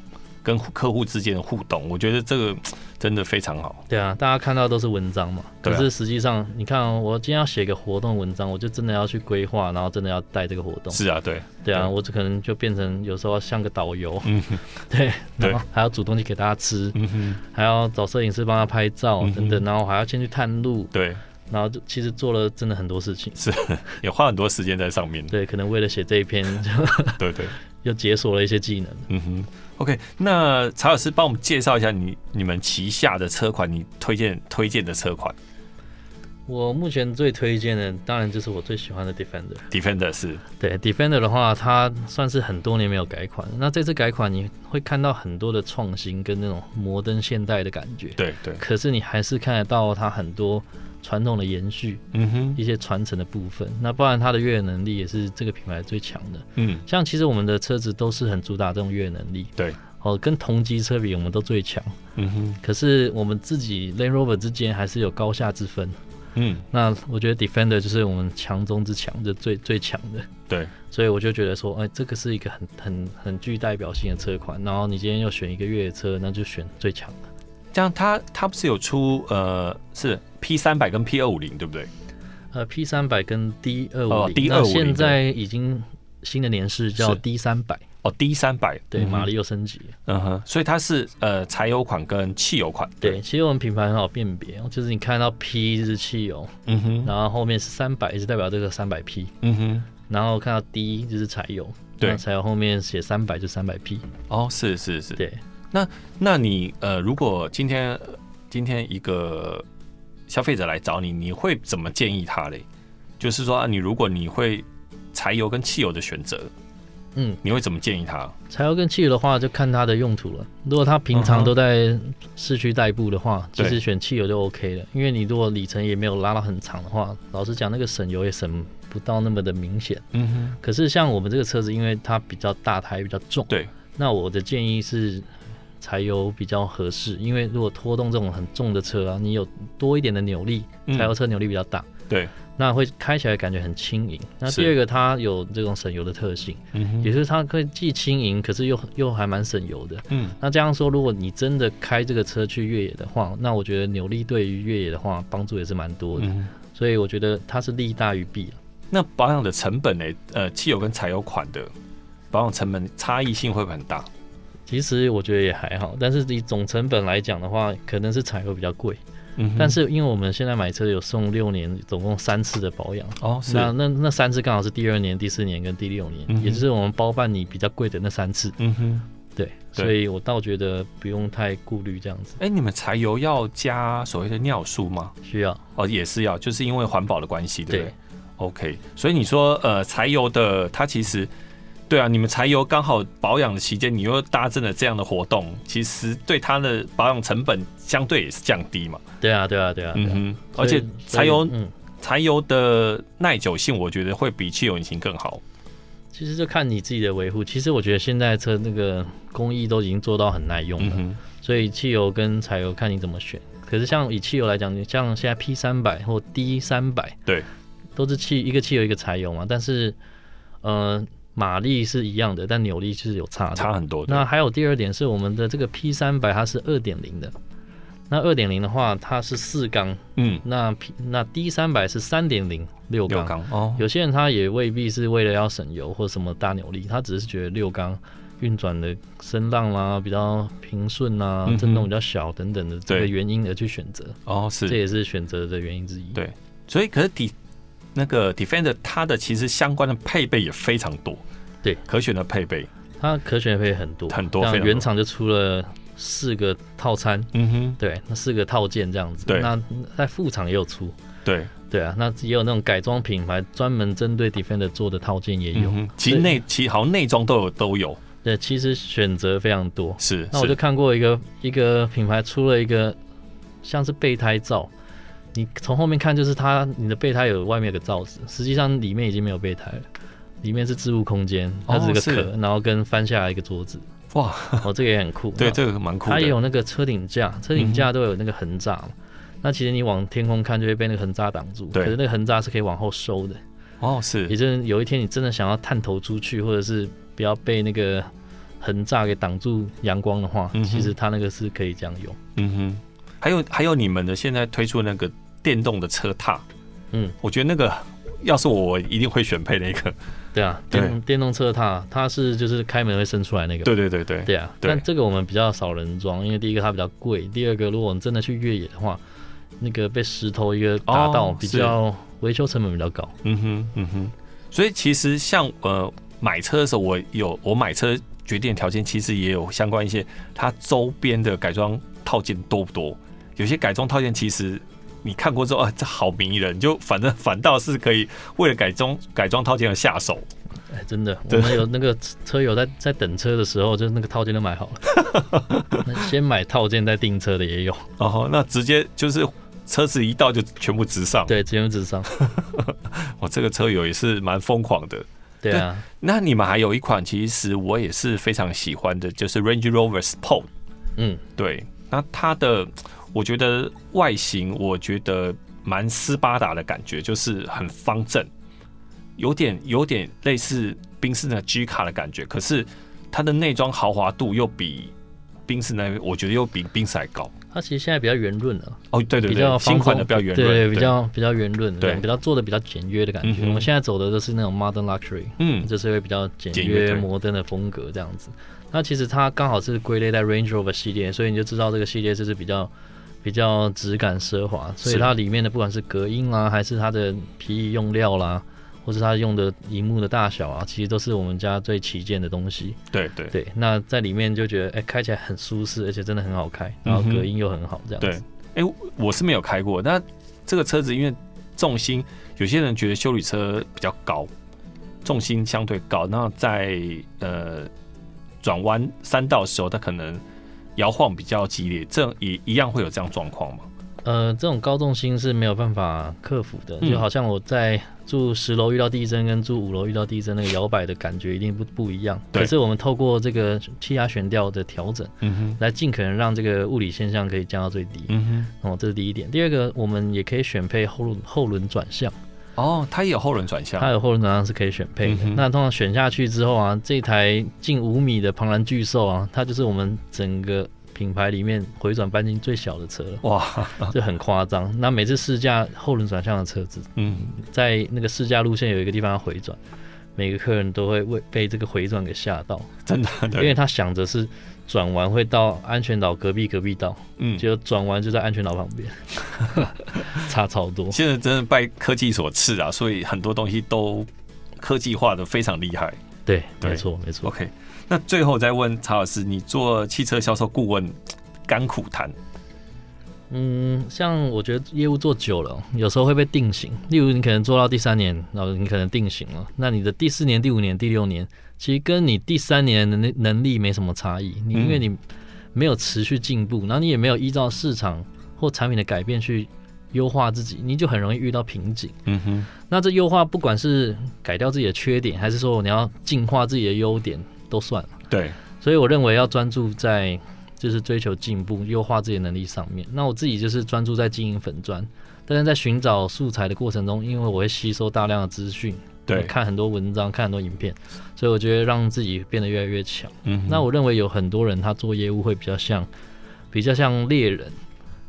跟客户之间的互动，我觉得这个真的非常好。对啊，大家看到都是文章嘛，可是实际上，你看、喔，我今天要写个活动文章，我就真的要去规划，然后真的要带这个活动。是啊，对，对啊，我就可能就变成有时候像个导游，嗯，对，然后还要煮东西给大家吃，嗯哼，还要找摄影师帮他拍照等等，然后还要先去探路，对，然后就其实做了真的很多事情，是也花很多时间在上面。对，可能为了写这一篇，[LAUGHS] 对对，又解锁了一些技能，嗯哼。OK，那曹老师帮我们介绍一下你你们旗下的车款，你推荐推荐的车款。我目前最推荐的，当然就是我最喜欢的 Defender。Defender 是对 Defender 的话，它算是很多年没有改款。那这次改款，你会看到很多的创新跟那种摩登现代的感觉。对对。可是你还是看得到它很多。传统的延续，嗯哼，一些传承的部分，那不然它的越野能力也是这个品牌最强的，嗯，像其实我们的车子都是很主打这种越野能力，对，哦，跟同级车比，我们都最强，嗯哼，可是我们自己 Land Rover 之间还是有高下之分，嗯，那我觉得 Defender 就是我们强中之强，就最最强的，对，所以我就觉得说，哎，这个是一个很很很具代表性的车款，然后你今天要选一个越野车，那就选最强的。这样，它它不是有出呃，是 P 三百跟 P 二五零，对不对？呃，P 三百跟 D 二五零，D 二五零现在已经新的年式叫 D 三百哦，D 三百对，马力又升级，嗯哼，所以它是呃柴油款跟汽油款。对，其实我们品牌很好辨别，就是你看到 P 是汽油，嗯哼，然后后面是三百，也是代表这个三百 P，嗯哼，然后看到 D 就是柴油，对，柴油后面写三百就三百 P，哦，是是是，对。那，那你呃，如果今天今天一个消费者来找你，你会怎么建议他嘞？就是说，你如果你会柴油跟汽油的选择，嗯，你会怎么建议他？柴油跟汽油的话，就看它的用途了。如果他平常都在市区代步的话，其实选汽油就 OK 了。因为你如果里程也没有拉到很长的话，老实讲，那个省油也省不到那么的明显。嗯哼。可是像我们这个车子，因为它比较大台，比较重，对。那我的建议是。柴油比较合适，因为如果拖动这种很重的车啊，你有多一点的扭力，柴油车扭力比较大，嗯、对，那会开起来感觉很轻盈。那第二个，它有这种省油的特性，嗯，也就是它可以既轻盈，可是又又还蛮省油的。嗯，那这样说，如果你真的开这个车去越野的话，那我觉得扭力对于越野的话帮助也是蛮多的。嗯，所以我觉得它是利大于弊。那保养的成本呢？呃，汽油跟柴油款的保养成本差异性会不会很大？其实我觉得也还好，但是以总成本来讲的话，可能是柴油比较贵。嗯，但是因为我们现在买车有送六年，总共三次的保养。哦，是那那那三次刚好是第二年、第四年跟第六年，嗯，也就是我们包办你比较贵的那三次。嗯哼，对，所以我倒觉得不用太顾虑这样子。哎，你们柴油要加所谓的尿素吗？需要。哦，也是要，就是因为环保的关系，对不对？OK，所以你说呃，柴油的它其实。对啊，你们柴油刚好保养的期间，你又搭乘了这样的活动，其实对它的保养成本相对也是降低嘛。对啊，对啊，对啊。嗯哼，而且柴油，嗯，柴油的耐久性，我觉得会比汽油引擎更好。其实就看你自己的维护。其实我觉得现在车那个工艺都已经做到很耐用了，嗯、所以汽油跟柴油看你怎么选。可是像以汽油来讲，你像现在 P 三百或 D 三百，对，都是汽一个汽油一个柴油嘛。但是，呃。马力是一样的，但扭力是有差的，差很多。那还有第二点是，我们的这个 P 三百它是二点零的，那二点零的话它是四缸，嗯，那 P 那 D 三百是三点零六缸。哦。有些人他也未必是为了要省油或什么大扭力，他只是觉得六缸运转的声浪啦比较平顺啊，震动比较小等等的这个原因而去选择。哦，是。这也是选择的原因之一。对，所以可是底。那个 Defender 它的其实相关的配备也非常多，对，可选的配备，它可选的配备很多很多，像原厂就出了四个套餐，嗯哼，对，那四个套件这样子，对，那在副厂也有出，对，对啊，那也有那种改装品牌专门针对 Defender 做的套件也有，嗯、其实内其实好像内装都有都有，对，其实选择非常多，是，那我就看过一个一个品牌出了一个像是备胎罩。你从后面看，就是它，你的备胎有外面有个罩子，实际上里面已经没有备胎了，里面是置物空间，它只是个壳，然后跟翻下来一个桌子。哇，哦，这个也很酷。[LAUGHS] 对，这个蛮酷。它也有那个车顶架，车顶架都有那个横栅嘛。那其实你往天空看，就会被那个横栅挡住。对。可是那个横栅是可以往后收的。哦，是。也就是有一天你真的想要探头出去，或者是不要被那个横栅给挡住阳光的话，其实它那个是可以这样用。嗯哼。还有还有你们的现在推出的那个。电动的车踏，嗯，我觉得那个要是我，我一定会选配那个。对啊，电动电动车踏，它是就是开门会伸出来那个。对对对对。对啊，但这个我们比较少人装，因为第一个它比较贵，第二个如果我们真的去越野的话，那个被石头一个打到，比较维修成本比较高。嗯哼嗯哼。所以其实像呃买车的时候，我有我买车决定条件，其实也有相关一些它周边的改装套件多不多？有些改装套件其实。你看过之后啊，这好迷人，就反正反倒是可以为了改装改装套件而下手。哎，真的，我们有那个车友在在等车的时候，就是那个套件都买好了。[LAUGHS] 先买套件再订车的也有。哦，那直接就是车子一到就全部直上。对，全部直上。[LAUGHS] 我这个车友也是蛮疯狂的。对啊。那你们还有一款，其实我也是非常喜欢的，就是 Range Rover Sport。嗯，对。那它的。我觉得外形，我觉得蛮斯巴达的感觉，就是很方正，有点有点类似宾士的 G 卡的感觉。可是它的内装豪华度又比宾士那，我觉得又比宾士还高。它其实现在比较圆润了。哦，对对对，比较新款的比较圆润，对，比较比较圆润，对，比较做的比较简约的感觉。我们现在走的都是那种 Modern Luxury，嗯，就是会比较简约摩登的风格这样子。那其实它刚好是归类在 Range Rover 系列，所以你就知道这个系列就是比较。比较质感奢华，所以它里面的不管是隔音啊，还是它的皮椅用料啦，或是它用的荧幕的大小啊，其实都是我们家最旗舰的东西。对对对，那在里面就觉得，哎、欸，开起来很舒适，而且真的很好开，然后隔音又很好，这样子。对，哎、欸，我是没有开过，那这个车子因为重心，有些人觉得修理车比较高，重心相对高，那在呃转弯三道的时候，它可能。摇晃比较激烈，这也一样会有这样状况吗？呃，这种高重心是没有办法克服的，嗯、就好像我在住十楼遇到地震跟住五楼遇到地震，那个摇摆的感觉一定不不一样。可是我们透过这个气压悬吊的调整，嗯哼，来尽可能让这个物理现象可以降到最低。嗯哼，哦，这是第一点。第二个，我们也可以选配后轮后轮转向。哦，它也有后轮转向，它有后轮转向是可以选配的。嗯、那通常选下去之后啊，这台近五米的庞然巨兽啊，它就是我们整个品牌里面回转半径最小的车了。哇，这很夸张。那每次试驾后轮转向的车子，嗯，在那个试驾路线有一个地方要回转，每个客人都会为被这个回转给吓到，[LAUGHS] 真的，因为他想着是。转弯会到安全岛隔壁隔壁道，嗯，就转弯就在安全岛旁边，[LAUGHS] 差超多。现在真的拜科技所赐啊，所以很多东西都科技化的非常厉害。对，对没错没错。OK，那最后再问曹老师，你做汽车销售顾问甘苦谈？嗯，像我觉得业务做久了，有时候会被定型。例如，你可能做到第三年，然后你可能定型了，那你的第四年、第五年、第六年，其实跟你第三年的能能力没什么差异。你因为你没有持续进步，然后你也没有依照市场或产品的改变去优化自己，你就很容易遇到瓶颈。嗯哼。那这优化不管是改掉自己的缺点，还是说你要进化自己的优点，都算了。对。所以我认为要专注在。就是追求进步、优化自己的能力上面。那我自己就是专注在经营粉砖，但是在寻找素材的过程中，因为我会吸收大量的资讯，对，看很多文章、看很多影片，所以我觉得让自己变得越来越强。嗯，那我认为有很多人他做业务会比较像，比较像猎人，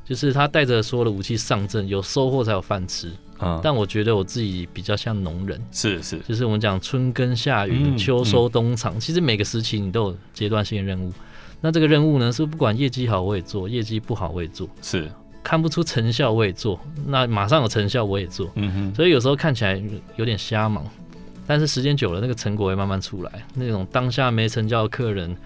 就是他带着所有的武器上阵，有收获才有饭吃。嗯，但我觉得我自己比较像农人，是是，就是我们讲春耕夏耘、嗯、秋收冬藏、嗯，其实每个时期你都有阶段性的任务。那这个任务呢，是不管业绩好我也做，业绩不好我也做，是看不出成效我也做，那马上有成效我也做，嗯哼，所以有时候看起来有点瞎忙，但是时间久了，那个成果会慢慢出来。那种当下没成交的客人，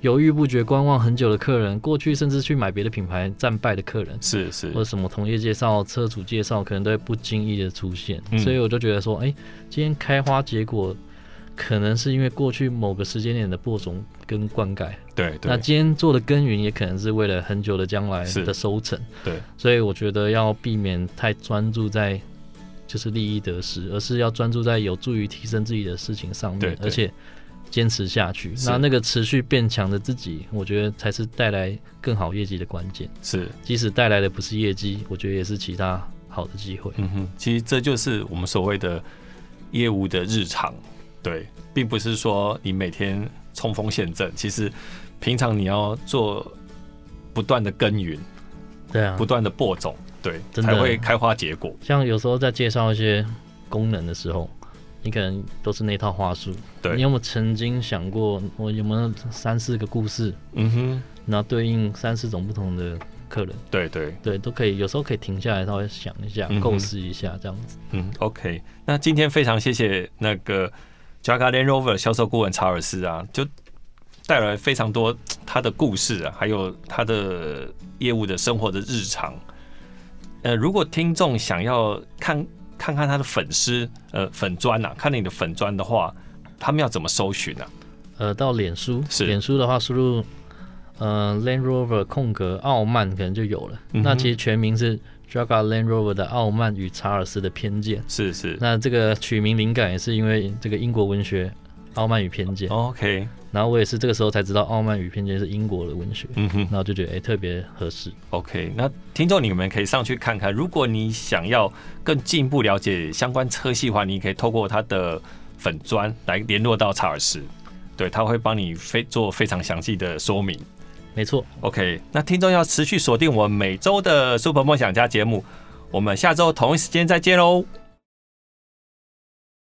犹豫不决、观望很久的客人，过去甚至去买别的品牌战败的客人，是是，或者什么同业介绍、车主介绍，可能都会不经意的出现，嗯。所以我就觉得说，哎，欸，今天开花结果。可能是因为过去某个时间点的播种跟灌溉，对，对。那今天做的耕耘也可能是为了很久的将来的收成，对。所以我觉得要避免太专注在就是利益得失，而是要专注在有助于提升自己的事情上面，对对，而且坚持下去。那那个持续变强的自己，我觉得才是带来更好业绩的关键。是，即使带来的不是业绩，我觉得也是其他好的机会。嗯哼，其实这就是我们所谓的业务的日常。对，并不是说你每天冲锋陷阵，其实平常你要做不断的耕耘，对啊，不断的播种，对，才会开花结果。像有时候在介绍一些功能的时候，你可能都是那套话术，对，你有没有曾经想过，我有没有三四个故事，嗯哼，然后对应三四种不同的客人，对对。对，都可以，有时候可以停下来稍微想一下，构思一下这样子。嗯，OK，那今天非常谢谢那个。Jaguar Land Rover 销售顾问查尔斯啊，就带来非常多他的故事啊，还有他的业务的生活的日常。呃，如果听众想要看看看他的粉丝呃粉砖呐，看你的粉砖的话，他们要怎么搜寻啊？呃，到脸书，是脸书的话，输入呃 Land Rover 空格傲慢，可能就有了。嗯、那其实全名是。Jaguar Land Rover 的傲慢与查尔斯的偏见，是是。那这个取名灵感也是因为这个英国文学《傲慢与偏见》。OK。然后我也是这个时候才知道《傲慢与偏见》是英国的文学。嗯哼。然后就觉得哎、欸、特别合适。OK。那听众你们可以上去看看，如果你想要更进一步了解相关车系的话，你可以透过他的粉砖来联络到查尔斯，对，他会帮你非做非常详细的说明。没错，OK，那听众要持续锁定我们每周的 Super 梦想家节目，我们下周同一时间再见喽。